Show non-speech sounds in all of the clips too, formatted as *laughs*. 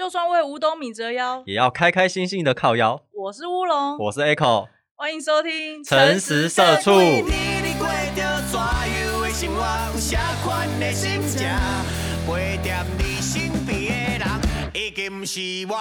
就算为五斗米折腰，也要开开心心的靠腰。我是乌龙，我是 Echo，欢迎收听《诚实社畜。你你过着怎样的生活？有啥款的心情？你身边的人，已经不是我。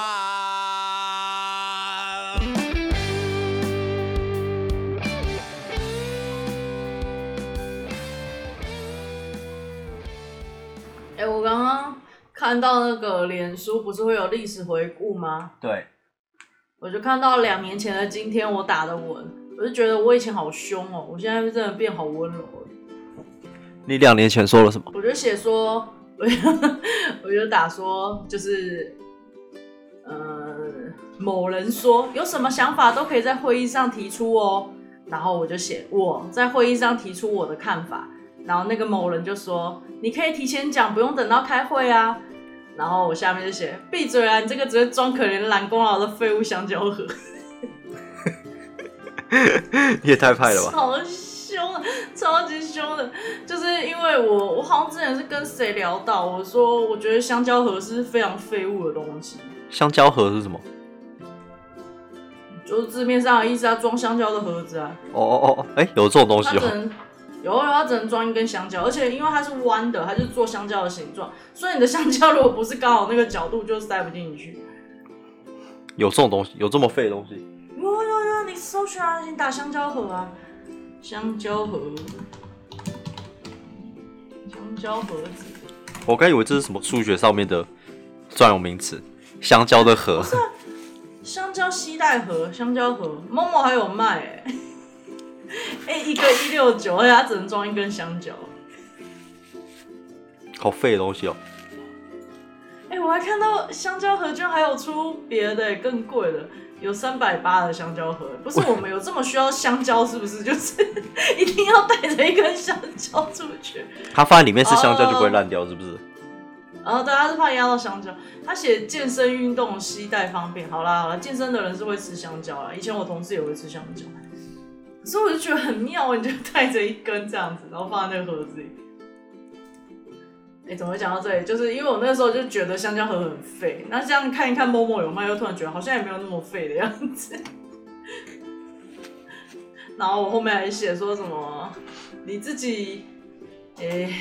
看到那个脸书不是会有历史回顾吗？对，我就看到两年前的今天我打的文，我就觉得我以前好凶哦，我现在真的变好温柔了。你两年前说了什么？我就写说，我就 *laughs* 我就打说，就是呃，某人说有什么想法都可以在会议上提出哦。然后我就写我在会议上提出我的看法，然后那个某人就说你可以提前讲，不用等到开会啊。然后我下面就写闭嘴啊，你这个只会装可怜懒功劳的废物香蕉盒。你 *laughs* 也太派了吧！好凶的，超级凶的，就是因为我我好像之前是跟谁聊到，我说我觉得香蕉盒是非常废物的东西，香蕉盒是什么？就是字面上的意思啊，装香蕉的盒子啊，哦哦哦，哎、有这种东西哦。它只能有有它只能装一根香蕉，而且因为它是弯的，它就是做香蕉的形状，所以你的香蕉如果不是刚好那个角度，就塞不进去。有这种东西，有这么废的东西？有有有，你搜寻啊，你打香蕉盒啊，香蕉盒，香蕉盒子。我刚以为这是什么数学上面的专有名词，香蕉的盒。香蕉吸带盒，香蕉盒，Momo 还有卖哎、哎、一个一六九，而且它只能装一根香蕉。好废的东西哦。哎、我还看到香蕉盒居然还有出别的、欸、更贵的，有三百八的香蕉盒。不是我们有这么需要香蕉，是不是？就是 *laughs* 一定要带着一根香蕉出去。它放在里面是香蕉哦就不会烂掉，是不是？然后大家是怕压到香蕉，他写健身运动携带方便。好啦好啦，健身的人是会吃香蕉啦。以前我同事也会吃香蕉，所以我就觉得很妙，你就带着一根这样子，然后放在那个盒子里。哎、怎么会讲到这里？就是因为我那时候就觉得香蕉盒很废，那这样看一看某某有卖，又突然觉得好像也没有那么废的样子。然后我后面还写说什么，你自己，哎、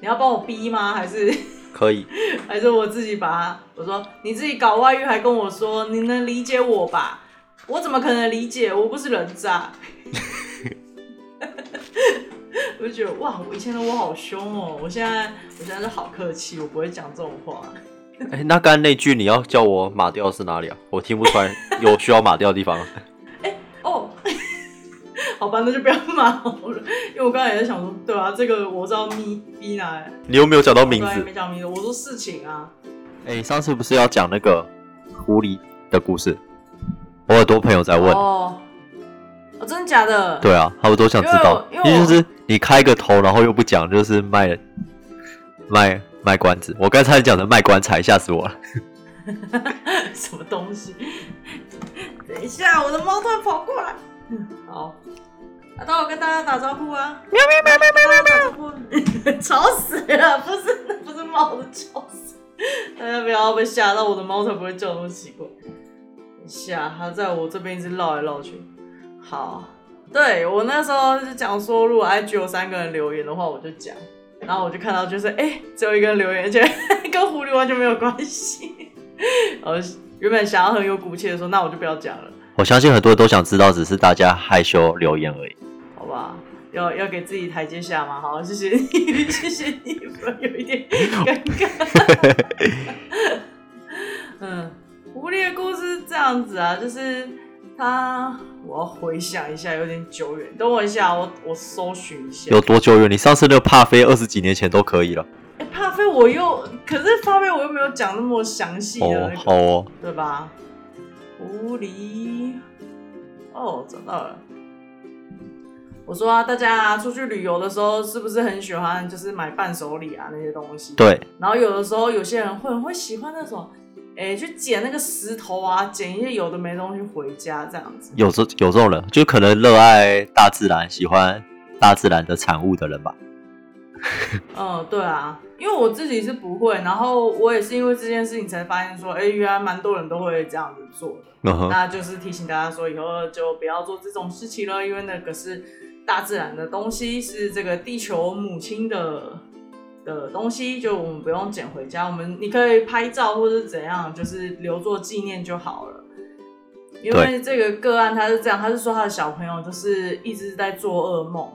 你要帮我逼吗？还是？可以。还是我自己把它，我说你自己搞外遇，还跟我说你能理解我吧？我怎么可能理解？我不是人渣。*laughs* 我就觉得哇，我以前的我好凶哦，我现在我现在是好客气，我不会讲这种话。哎、那刚才那句你要叫我码掉是哪里啊？我听不出来有需要码掉的地方。*laughs* 哦，*laughs* 好吧，那就不要骂我了，因为我刚才也在想说，对啊，这个我知道咪咪哪来，你又没有讲到名字。没讲名字，我说事情啊。哎、上次不是要讲那个狐狸的故事？我很多朋友在问。哦，哦，真的假的？对啊，他们都想知道，因为因为我就是你开个头，然后又不讲，就是卖卖卖关子。我刚才讲的卖棺材，吓死我了。*laughs* 什么东西？等一下，我的猫突然跑过来。好，啊，等我跟大家打招呼啊！喵喵喵喵喵喵喵！*laughs* 吵死了，不是，不是猫的叫声。大家不要被吓到，我的猫才不会叫那么奇怪。下，他在我这边一直绕来绕去。好，对我那时候是讲说，如果 IG 有三个人留言的话，我就讲。然后我就看到就是，哎、只有一个人留言，而且跟狐狸完全没有关系。然后原本想要很有骨气的说，那我就不要讲了，*laughs* 我相信很多人都想知道，只是大家害羞留言而已。好吧？要要给自己台阶下嘛。好，谢谢你，谢谢你，不然有一点尴尬。*laughs* 嗯，狐狸的故事是这样子啊，就是他，我要回想一下，有点久远。等我一下，我我搜寻一下。有多久远？你上次那个帕菲二十几年前都可以了。哎、帕菲我又，可是帕菲我又没有讲那么详细的、那哦，，好哦。对吧？狐狸，哦，找到了。我说啊，大家出去旅游的时候，是不是很喜欢就是买伴手礼啊那些东西？。对，然后有的时候有些人会很会喜欢那种，哎、去捡那个石头啊，捡一些有的没东西回家这样子。有这有这种人，就可能热爱大自然，喜欢大自然的产物的人吧。*laughs* 嗯，对啊，因为我自己是不会，然后我也是因为这件事情才发现说，哎，原来蛮多人都会这样子做的。那就是提醒大家说，以后就不要做这种事情了，因为那个是大自然的东西，是这个地球母亲的的东西，就我们不用捡回家，我们你可以拍照或者怎样，就是留作纪念就好了。因为这个个案他是这样，他是说他的小朋友就是一直在做噩梦，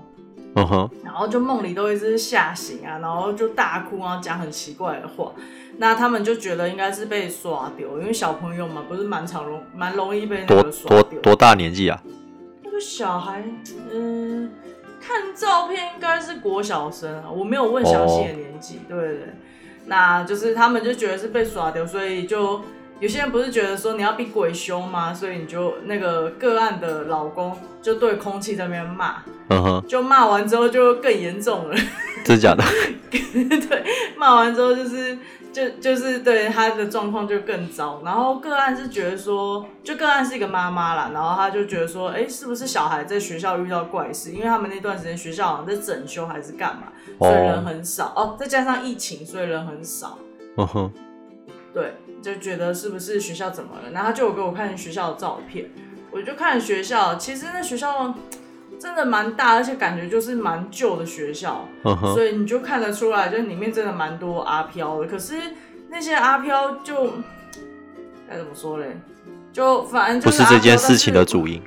嗯哼，然后就梦里都一直吓醒啊，然后就大哭，然后讲很奇怪的话。那他们就觉得应该是被耍丢，因为小朋友嘛，不是蛮常容蛮容易被那多个耍丢。多多大年纪啊？那个小孩，嗯，看照片应该是国小生啊，我没有问详细的年纪。对对对，那就是他们就觉得是被耍掉，所以就有些人不是觉得说你要比鬼凶吗？所以你就那个个案的老公就对空气在那边骂，嗯哼，就骂完之后就更严重了。真假的？*laughs* 对，骂完之后就是就就是对他的状况就更糟。然后个案是觉得说，就个案是一个妈妈啦，然后他就觉得说，哎，是不是小孩在学校遇到怪事？因为他们那段时间学校好像在整修还是干嘛，所以人很少哦，再加上疫情，所以人很少。嗯哼，对，就觉得是不是学校怎么了？然后他就有给我看学校的照片，我就看学校，其实那学校真的蛮大，而且感觉就是蛮旧的学校。所以你就看得出来，就里面真的蛮多阿飘的。可是那些阿飘就该怎么说嘞？就反正就不是这件事情的。主因。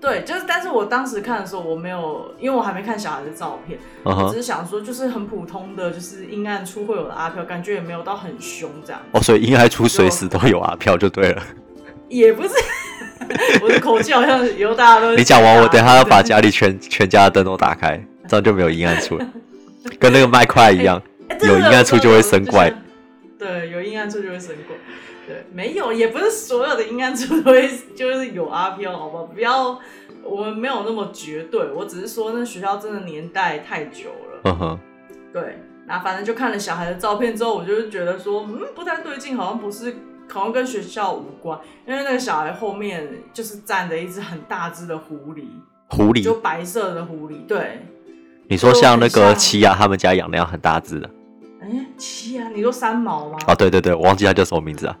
对，就是但是我当时看的时候，我没有，因为我还没看小孩的照片，我只，是想说，就是很普通的，就是阴暗处会有的阿飘，感觉也没有到很凶这样。哦，所以应该出随时都有阿飘就对了。*laughs* 也不是，我的口气好像以后大家都你讲完，我等下要把家里全全家的灯都打开，这样就没有阴暗处了，跟那个麦块一样。*laughs* 有阴暗处就会生怪对，有阴暗处就会生怪。对，没有，也不是所有的阴暗处都会 *laughs* 就是有阿飘，好不好？不要，我们没有那么绝对。我只是说，那学校真的年代太久了。嗯哼，对，那反正就看了小孩的照片之后，我就是觉得说，嗯，不太对劲，好像不是，好像跟学校无关。因为那个小孩后面就是站着一只很大只的狐狸，狐狸就，白色的狐狸。对，你说像那个奇亚他们家养那样很大只的哎，七啊，你说三毛吗？啊，对对对，我忘记他叫什么名字啊？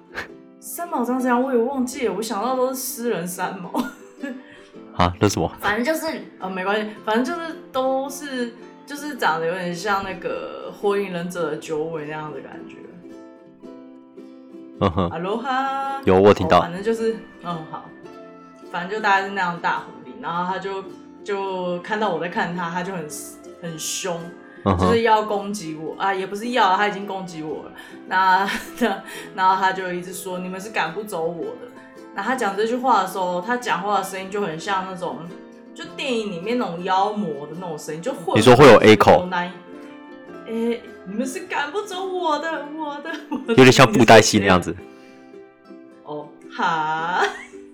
三毛长怎样，我也忘记了，我想到都是诗人三毛。*laughs* 啊，那什么？反正就是呃，没关系，反正就是都是就是长得有点像那个火影忍者的九尾那样的感觉。嗯哼，哈有我听到哦反正就是嗯好，反正就大概是那样大狐狸，然后他就就看到我在看他，他就很很凶，就是要攻击我啊，也不是要，他已经攻击我了。那 *laughs* 那然后他就一直说你们是赶不走我的。那他讲这句话的时候，他讲话的声音就很像那种，就电影里面那种妖魔的那种声音，就会。你说会有 echo 那哎、你们是赶不走我的，我的，我的。有点像布袋戏那样。子。哦，哈，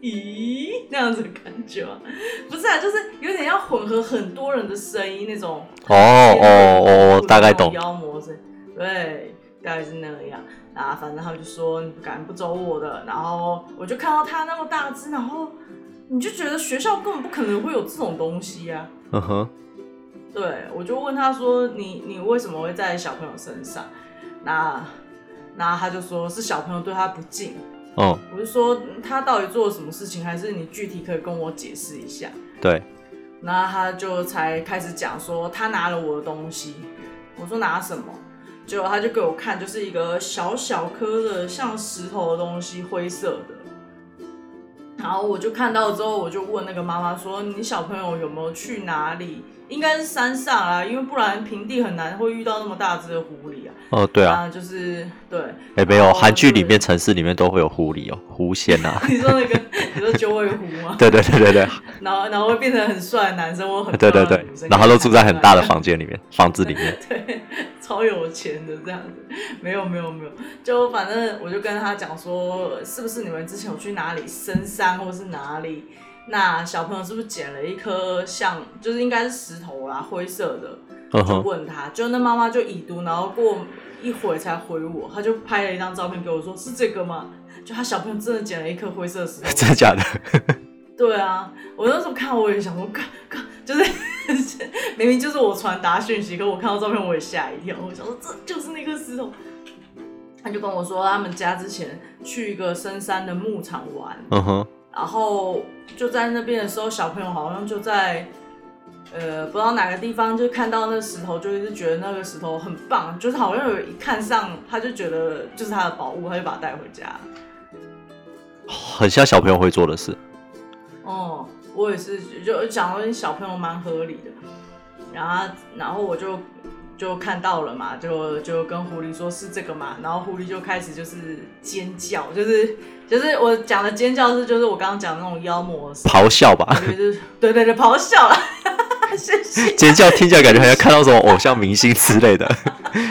咦，那样子的感觉吗？不是啊，就是有点要混合很多人的声音那种。哦哦哦，大概懂。妖魔是，对，大概是那样。啊，反正他们就说你不敢不走我的，然后我就看到他那么大只，然后你就觉得学校根本不可能会有这种东西啊。嗯哼，对，我就问他说你你为什么会在小朋友身上？那那他就说是小朋友对他不敬。嗯，我就说嗯他到底做了什么事情，还是你具体可以跟我解释一下？对，然后他就才开始讲说他拿了我的东西，我说拿什么？结果他就给我看，就是一个小小颗的像石头的东西，灰色的。然后我就看到之后，我就问那个妈妈说：“你小朋友有没有去哪里？应该是山上啊，因为不然平地很难会遇到那么大只的狐狸啊。”哦，对啊，就是对。哎，没有，韩剧里面、城市里面都会有狐狸哦，狐仙啊。*laughs* 你说那个，你说九尾狐吗？*laughs* 对对对对对，然后然后会变成很帅的男生或很对对对然后都住在很大的房间里面，房子里面。*laughs* 对，超有钱的这样子，没有没有没有，就反正我就跟他讲说，是不是你们之前有去哪里深山或是哪里？那小朋友是不是捡了一颗像，就是应该是石头啦，灰色的？就问他，就那妈妈就已读，然后过一会才回我，他就拍了一张照片给我说，是这个吗？就他小朋友真的捡了一颗灰色石头，*laughs* 真的假的？*laughs* 对啊，我那时候看我也想说，看看，就是 *laughs* 明明就是我传达讯息，可我看到照片我也吓一跳，我想说这就是那颗石头。他就跟我说，他们家之前去一个深山的牧场玩，嗯哼，然后就在那边的时候，小朋友好像就在呃不知道哪个地方就看到那个石头，就一直觉得那个石头很棒，就是好像有一看上，他就觉得就是他的宝物，他就把它带回家。很像小朋友会做的事。哦，我也是，就讲到小朋友蛮合理的，然后然后我就就看到了嘛，就就跟狐狸说是这个嘛，然后狐狸就开始就是尖叫，就是就是我讲的尖叫是就是我刚刚讲的那种妖魔咆哮吧，音，就是对对对咆哮了，谢谢。尖叫听起来感觉好像看到什么偶像明星之类的，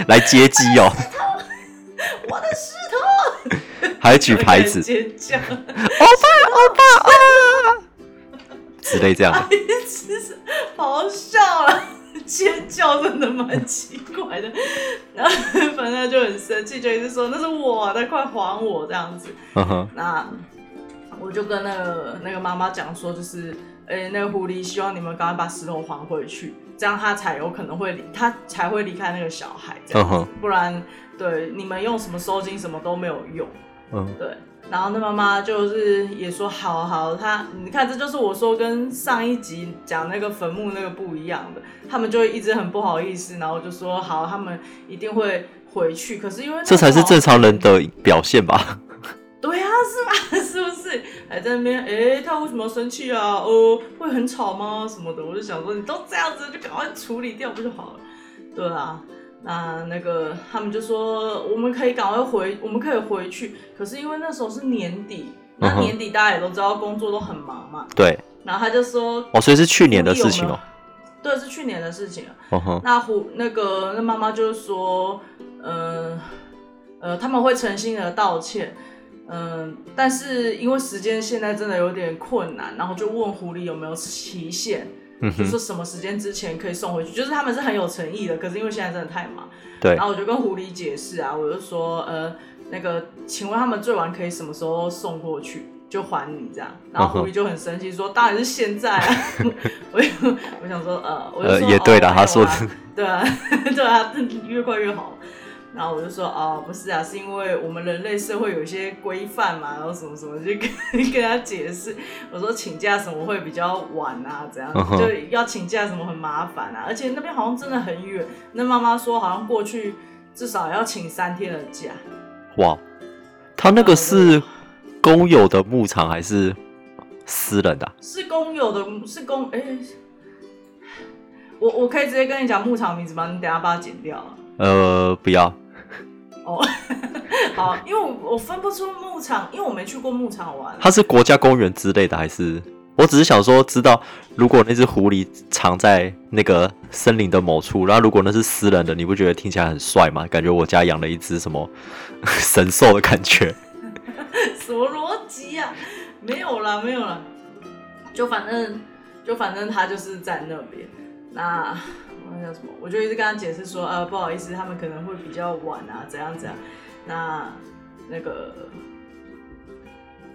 来接机哦，我的石头，还举牌子尖叫，*laughs* 之类这样的。一直是咆哮了，*laughs* 尖叫真的蛮奇怪的。*laughs* 然后反正就很生气，就一直说那是我的，快还我这样子。那我就跟那个那个妈妈讲说，就是，诶、那个狐狸希望你们赶快把石头还回去，这样他才有可能会离，他才会离开那个小孩，这样子，嗯哼不然对你们用什么收金什么都没有用。嗯，对，然后那妈妈就是也说好好，她你看这就是我说跟上一集讲那个坟墓那个不一样的，他们就一直很不好意思，然后就说好，他们一定会回去，可是因为那这才是正常人的。的表现吧？对啊，是吧？是不是？还在那边，哎、他为什么要生气啊？哦，会很吵吗？什么的？我就想说，你都这样子，就赶快处理掉不就好了？对啊，那那个他们就说，我们可以赶快回，我们可以回去。可是因为那时候是年底，那年底大家也都知道工作都很忙嘛。对，然后他就说，哦，所以是去年的事情哦。对，是去年的事情了。嗯，那胡那个那妈妈就是说，嗯呃他们会诚心的道歉，嗯、但是因为时间现在真的有点困难，然后就问狐狸有没有期限，嗯，就说什么时间之前可以送回去，就是他们是很有诚意的，可是因为现在真的太忙，对然，后我就跟狐狸解释啊，我就说，呃，那个，请问他们最晚可以什么时候送过去？就还你这样，然后狐狸就很生气说：“当然是现在啊！” *laughs* 我就我想说，呃，我就呃，说也对的，哦他说的对啊，对啊，*laughs* *laughs* 越快越好。然后我就说哦，不是啊，是因为我们人类社会有一些规范嘛，然后什么什么，就跟 *laughs* 跟他解释。我说请假什么会比较晚啊，怎样就要请假什么很麻烦啊，而且那边好像真的很远。那妈妈说好像过去至少要请三天的假。哇，他那个是公有的牧场还是私人的啊？是公有的，是公哎、我我可以直接跟你讲牧场名字吗？你等下把它剪掉啊。呃，不要，哦，*laughs* 好，因为我我分不出牧场，因为我没去过牧场玩。它是国家公园之类的还是？我只是想说，知道如果那只狐狸藏在那个森林的某处，然后如果那是私人的，你不觉得听起来很帅吗？感觉我家养了一只什么 *laughs* 神兽的感觉。*laughs* 什么逻辑啊？没有啦，没有啦，就反正就反正它就是在那边。那我要叫什么？我就一直跟他解释说，呃，不好意思，他们可能会比较晚啊，怎样怎样。那那个，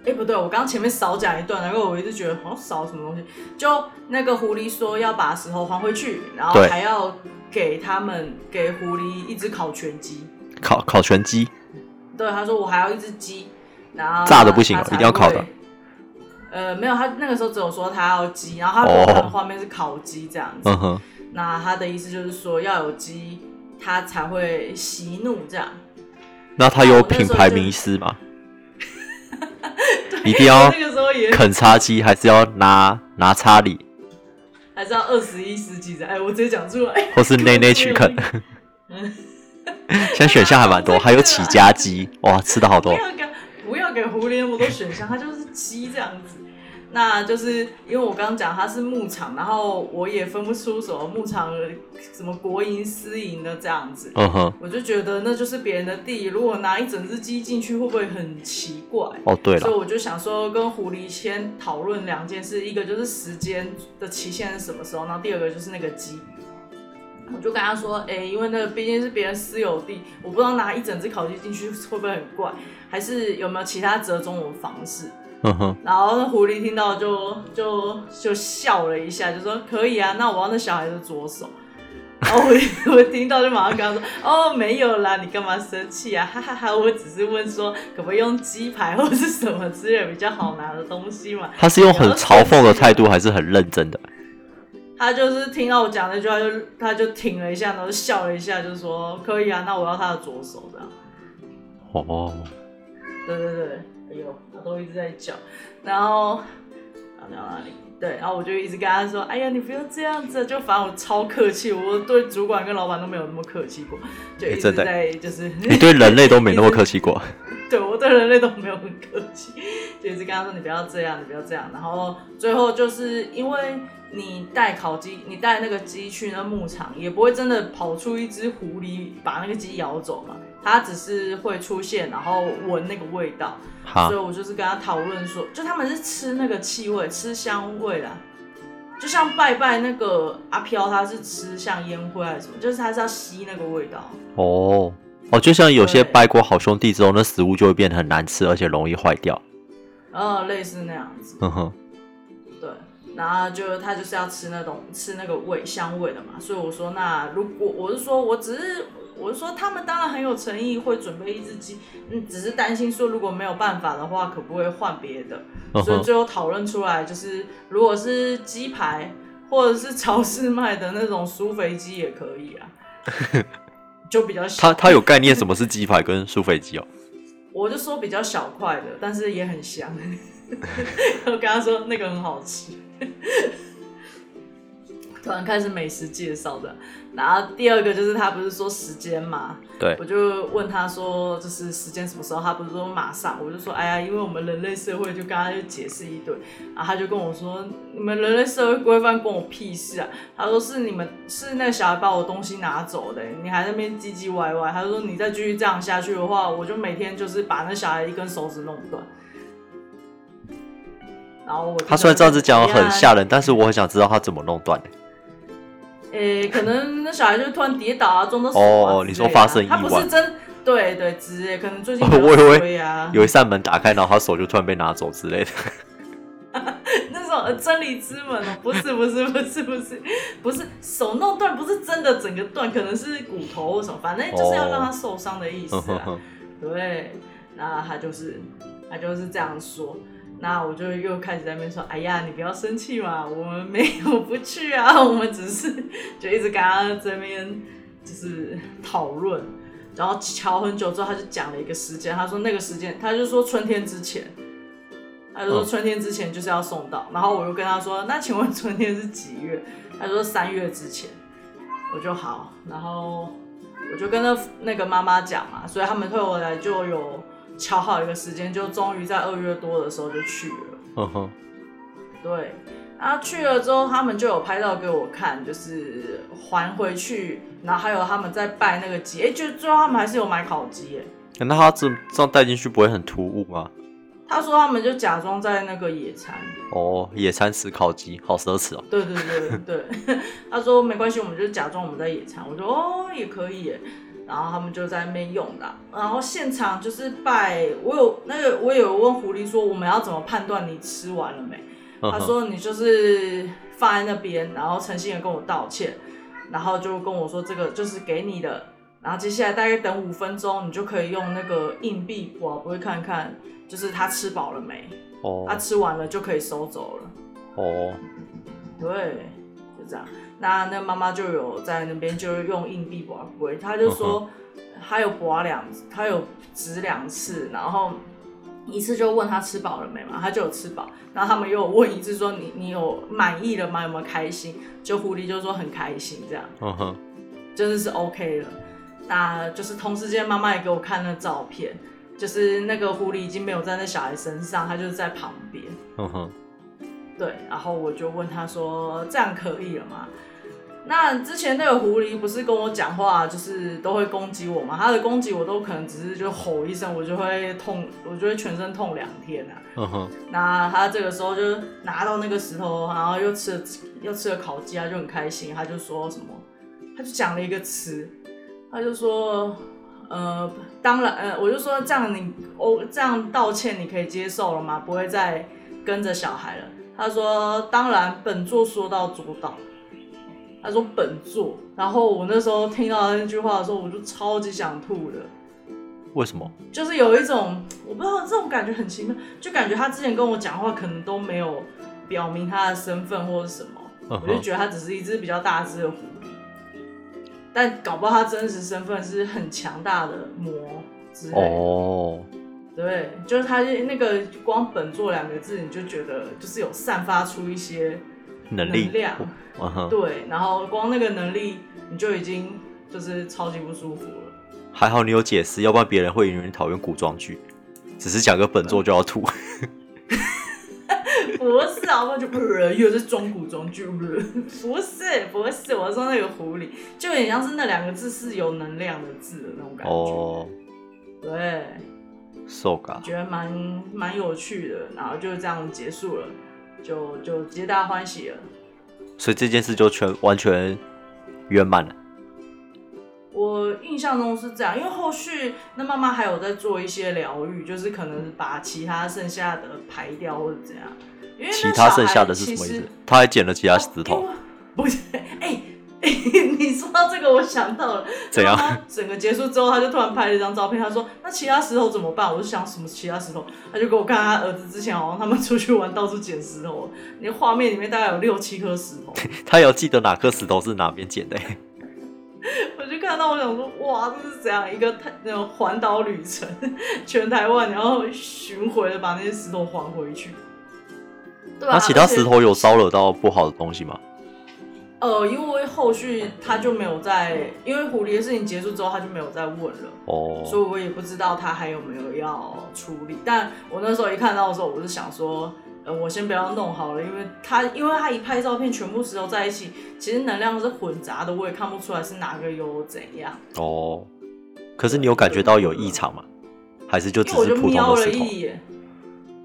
哎、不对，我刚刚前面少讲一段，然后我一直觉得好像少什么东西。就那个狐狸说要把石头还回去，然后对还要给他们给狐狸一只烤全鸡。烤烤全鸡，对，他说我还要一只鸡，然后炸的不行哦一定要烤的会。呃，没有，他那个时候只有说他要鸡，然后他画面是烤鸡这样子。那他的意思就是说要有鸡，他才会息怒这样。那他有品牌迷失吗？*laughs* 一定要啃叉鸡，还是要拿拿叉里，还是要二十一世纪的，哎，我直接讲出来。或是 *laughs* 内内去啃？嗯，现在选项还蛮多，还有起家鸡，哇，吃的好多。*laughs* 不要给不要给狐狸那么多选项，它就是鸡这样子。那就是因为我刚刚讲它是牧场，然后我也分不出什么牧场什么国营私营的这样子，嗯哼，我就觉得那就是别人的地，如果拿一整只鸡进去，会不会很奇怪？哦对了，所以我就想说，跟狐狸先讨论两件事，一个就是时间的期限是什么时候，然后第二个就是那个鸡。我就跟他说，哎、因为那个毕竟是别人私有地，我不知道拿一整只烤鸡进去会不会很怪，还是有没有其他折中的方式？嗯哼，然后那狐狸听到就就就笑了一下，就说可以啊，那我要那小孩的左手。然后我我听到就马上跟他说，*laughs* 哦没有啦，你干嘛生气啊？哈哈哈，我只是问说可不可以用鸡排或是什么之类比较好拿的东西嘛。他是用很嘲讽的态度，还是很认真的？他就是听到我讲那句话，就他就停了一下，然后笑了一下，就说可以啊，那我要他的左手这样。哦，对对对，哎呦，他都一直在叫，然后啊讲到哪里？对，然后我就一直跟他说，哎呀，你不要这样子，就反正我超客气，我对主管跟老板都没有那么客气过，就一直在就是 *laughs* 你对人类都没那么客气过。*laughs* *laughs* 对我对人类都没有很客气，就一直跟他说你不要这样，你不要这样。然后最后就是因为你带烤鸡，你带那个鸡去那牧场，也不会真的跑出一只狐狸把那个鸡咬走嘛，它只是会出现，然后闻那个味道。哈所以，我就是跟他讨论说，就他们是吃那个气味，吃香味啦。就像拜拜那个阿飘，他是吃像烟灰还是什么，就是他是要吸那个味道。哦哦，就像有些拜过好兄弟之后，那食物就会变得很难吃，而且容易坏掉。呃，类似那样子。嗯哼，对，然后就他就是要吃那种吃那个味香味的嘛，所以我说那如果我是说我只是我是说他们当然很有诚意，会准备一只鸡，嗯，只是担心说如果没有办法的话，可不可以换别的？所以最后讨论出来就是，如果是鸡排或者是超市卖的那种酥肥鸡也可以啊，*laughs* 就比较小。他他有概念什么是鸡排跟酥肥鸡哦？我就说比较小块的，但是也很香。*laughs* *laughs* 我跟他说那个很好吃。突然开始美食介绍的，然后第二个就是他不是说时间嘛，对我就问他说，就是时间什么时候？他不是说马上，我就说，哎呀，因为我们人类社会，就刚刚就解释一堆，然后他就跟我说，你们人类社会规范关我屁事啊！他说是你们是那个小孩把我东西拿走的，你还在那边唧唧歪歪。他说你再继续这样下去的话，我就每天就是把那小孩一根手指弄断。然后我他虽然这样子讲很吓人，但是我很想知道他怎么弄断的。诶、可能那小孩就突然跌倒啊，撞到手啊哦之类的啊你说发生意外他不是真对对之类，可能最近 *laughs* 我以为衰啊，有一扇门打开，然后他手就突然被拿走之类的。*laughs* 那种呃真理之门哦，不是不是不是不是不是手弄断，不是真的整个断，可能是骨头或什么，反正就是要让他受伤的意思啊。对，那他就是他就是这样说。那我就又开始在那边说，哎呀，你不要生气嘛，*laughs* 我们没有不去啊，*laughs* 我们只是 *laughs* 就一直跟他这边就是讨论，然后瞧很久之后，他就讲了一个时间，他说那个时间，他就说春天之前，他就说嗯。春天之前就是要送到，然后我又跟他说，那请问春天是几月？他说三月之前，我就好，然后我就跟那那个妈妈讲嘛，所以他们退回来就有瞧好一个时间，就终于在二月多的时候就去了。嗯哼，对，然后去了之后，他们就有拍照给我看，就是还回去，然后还有他们在拜那个鸡，哎，就最后他们还是有买烤鸡，哎，那他这这样带进去不会很突兀吗？他说他们就假装在那个野餐，哦，野餐吃烤鸡，好奢侈哦。对对对对，*laughs* 他说没关系，我们就假装我们在野餐，我说哦也可以耶，然后他们就在那边用的，然后现场就是拜，我有那个我有问狐狸说我们要怎么判断你吃完了没？他说你就是放在那边，然后诚心的跟我道歉，然后就跟我说这个就是给你的，然后接下来大概等五分钟，你就可以用那个硬币我不会看看，就是他吃饱了没，哦他吃完了就可以收走了。哦，对，就这样。那那妈妈就有在那边就是用硬币刮龟，她就说他有刮两，他有指两次，然后一次就问他吃饱了没嘛，他就有吃饱。然后他们又有问一次说你你有满意了吗？有没有开心？就狐狸就说很开心，这样嗯哼，就是是 OK 了。那就是同时间妈妈也给我看那照片，就是那个狐狸已经没有在那小孩身上，它就是在旁边。嗯哼，对，然后我就问他说：“这样可以了吗？”那之前那个狐狸不是跟我讲话，就是都会攻击我嘛？他的攻击我都可能只是就吼一声，我就会痛，我就会全身痛两天啊。嗯哼，那他这个时候就拿到那个石头，然后又吃了又吃了烤鸡，他就很开心，他就说什么，他就讲了一个词，他就说，呃，当然，呃，我就说这样你哦，这样道歉你可以接受了吗？不会再跟着小孩了。他说，当然，本座说到做到。他说本座，然后我那时候听到那句话的时候，我就超级想吐的。为什么？就是有一种我不知道这种感觉很奇妙，就感觉他之前跟我讲话可能都没有表明他的身份或者什么，我就觉得他只是一只比较大只的狐狸，但搞不好他真实身份是很强大的魔之类的。哦，对，就是他那个光本座两个字，你就觉得就是有散发出一些能力。能量，嗯，对，然后光那个能力你就已经就是超级不舒服了。还好你有解释，要不然别人会以为你讨厌古装剧，只是讲个本座就要吐。*laughs* 不是啊，我就不是，又是中古装剧，不是，不是，不是，我说那个狐狸，就有点像是那两个字是有能量的字的那种感觉。哦，对，受嘎，觉得蛮蛮有趣的，然后就这样结束了，就就皆大欢喜了。所以这件事就全完全圆满了。我印象中是这样，因为后续那妈妈还有在做一些疗愈，就是可能把其他剩下的排掉或者怎样。因为其他剩下的是什么意思？他还捡了其他石因头为，不是，哎、我想到了，*laughs* 怎样？他整个结束之后，他就突然拍了一张照片，他说：“那其他石头怎么办？”我就想什么其他石头，他就给我看他儿子之前好像他们出去玩，到处捡石头，*laughs* 那画面里面大概有六七颗石头，*laughs* 他有记得哪颗石头是哪边捡的、欸我就看到我想说，哇，这是怎样一个太那种环岛旅程，全台湾然后巡回的把那些石头还回去。对啊，那其他石头有骚扰到不好的东西吗？呃，因为后续他就没有在，因为狐狸的事情结束之后，他就没有再问了，哦，所以我也不知道他还有没有要处理。但我那时候一看到的时候，我是想说，呃，我先不要弄好了，因为他因为他一拍照片，全部石头在一起，其实能量是混杂的，我也看不出来是哪个有怎样。哦，可是你有感觉到有异常吗？还是就只是普通就瞄了的石头？一眼，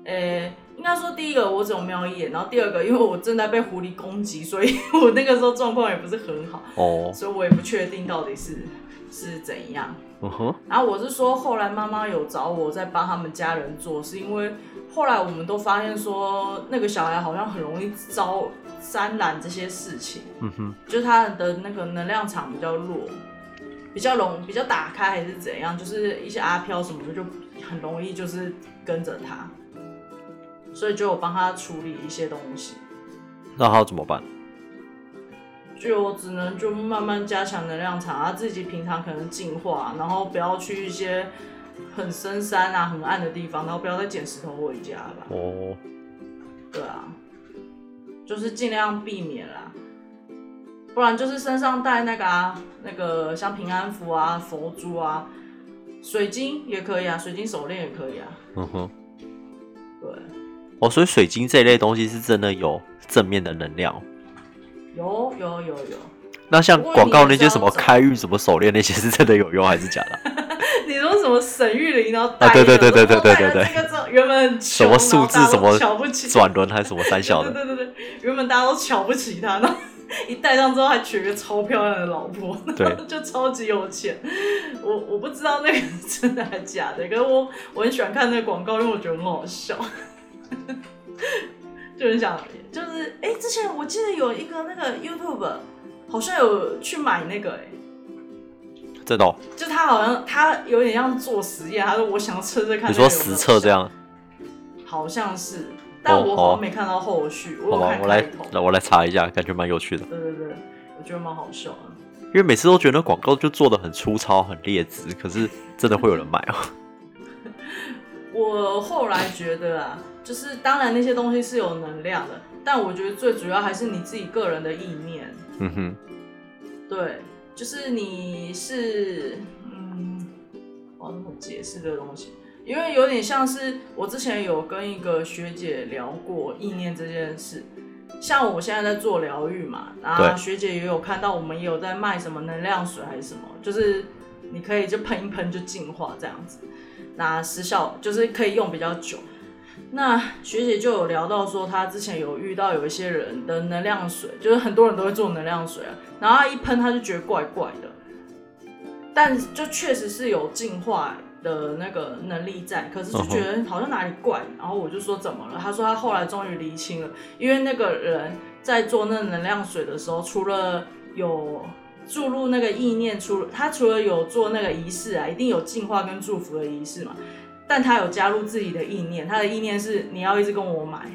呃、应该说第一个我只有瞄一眼，然后第二个因为我正在被狐狸攻击，所以 *laughs* 我那个时候状况也不是很好，哦，所以我也不确定到底是是怎样。嗯哼，然后我是说，后来妈妈有找我在帮他们家人做，是因为后来我们都发现说，那个小孩好像很容易招沾染这些事情，嗯哼，就是他的那个能量场比较弱，比较容比较打开还是怎样，就是一些阿飘什么的就很容易就是跟着他，所以就有帮他处理一些东西。那他要怎么办？就只能就慢慢加强能量场，他，自己平常可能进化，然后不要去一些很深山啊、很暗的地方，然后不要再捡石头回家吧。哦，对啊，就是尽量避免啦，不然就是身上带那个啊，那个像平安符啊、佛珠啊、水晶也可以啊，水晶手链也可以啊。嗯哼，对，哦，所以水晶这一类东西是真的有正面的能量。有有有有，那像广告那些什么找开运什么手链那些是真的有用还是假的啊？*laughs* 你说什么沈玉玲，然后戴啊对对对那个对对对对对这个原本什么数字什么瞧不起，转轮还是什么三小的？*laughs* 对对对，原本大家都瞧不起他，然后一戴上之后还娶个超漂亮的老婆，对就超级有钱。我我不知道那个是真的还是假的，可是我我很喜欢看那个广告，因为我觉得很好笑，*laughs* 就很想就是哎、之前我记得有一个那个 YouTube 好像有去买那个哎、真的哦？就他好像他有点像做实验，他说我想测测看。你说实测这？样？好像是，但我好像没看到后续，我有看，好吧我来我来查一下，感觉蛮有趣的。对对对，我觉得蛮好笑的。因为每次都觉得广告就做的很粗糙、很劣质，可是真的会有人买哦。*laughs* 我后来觉得啊，就是当然那些东西是有能量的，但我觉得最主要还是你自己个人的意念。嗯哼，对，就是你是，嗯，我要怎么解释这个东西？因为有点像是我之前有跟一个学姐聊过意念这件事。像我现在在做疗愈嘛，然后对学姐也有看到我们也有在卖什么能量水还是什么，就是你可以就喷一喷就净化这样子，那时效就是可以用比较久。那学姐就有聊到说，她之前有遇到有一些人的能量水，就是很多人都会做能量水啊，然后她一喷，她就觉得怪怪的，但就确实是有进化的那个能力在，可是就觉得好像哪里怪，然后我就说怎么了？她说她后来终于厘清了，因为那个人在做那能量水的时候，除了有注入那个意念，除了他除了有做那个仪式啊，一定有净化跟祝福的仪式嘛，但他有加入自己的意念，他的意念是你要一直跟我买。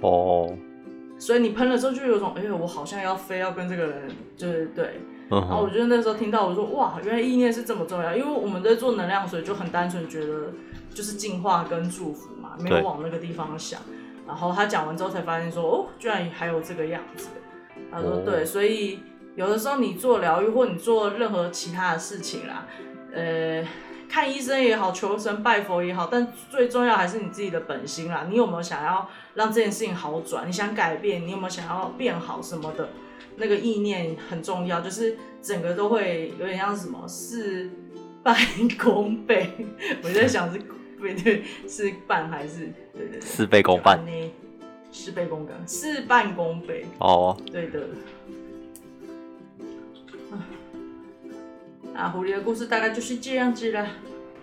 哦，所以你喷了之后就有种，哎、我好像要非要跟这个人，就是对。嗯然后我觉得那时候听到，我说哇，原来意念是这么重要，因为我们在做能量水就很单纯，觉得就是净化跟祝福嘛，没有往那个地方想。然后他讲完之后才发现说，哦，居然还有这个样子。他说哦对，所以有的时候你做疗愈或你做任何其他的事情啦，呃，看医生也好，求神拜佛也好，但最重要还是你自己的本心啦。你有没有想要让这件事情好转？你想改变？你有没有想要变好什么的？那个意念很重要，就是整个都会有点像什么事半功倍。*laughs* 我在想是对对是半还是对对对事倍功半呢事倍功半，事半功倍。哦，对的。啊，狐狸的故事大概就是这样子了。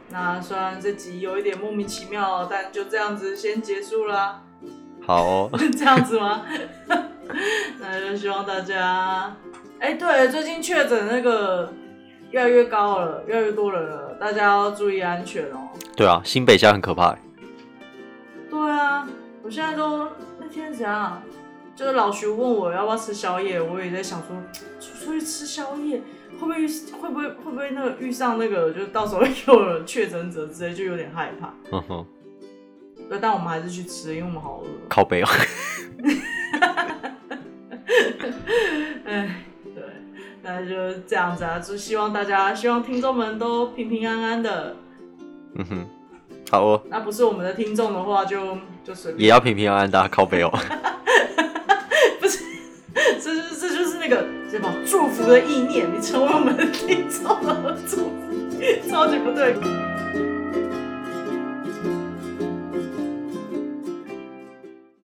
那虽然这集有一点莫名其妙，但就这样子先结束了。好哦，*laughs* 这样子吗？*laughs* 那就希望大家，哎、对，最近确诊那个越来越高了，越来越多人了，大家要注意安全哦。对啊，新北现在很可怕欸，对啊，我现在都那天怎样？就是老徐问我要不要吃宵夜，我也在想说，出出去吃宵夜会不会遇会不会会不会那个遇上那个，就是到时候有了确诊者之类，就有点害怕。嗯哼，对，但我们还是去吃，因为我们好饿。靠背哦，*laughs* 哎，对，那就这样子啊，就希望大家，希望听众们都平平安安的。嗯哼，好哦，那不是我们的听众的话就，就随便。也要平平安安的啊靠背哦，*laughs* 这个什么祝福的意念，你成为我们的听众了，祝福，超级不对。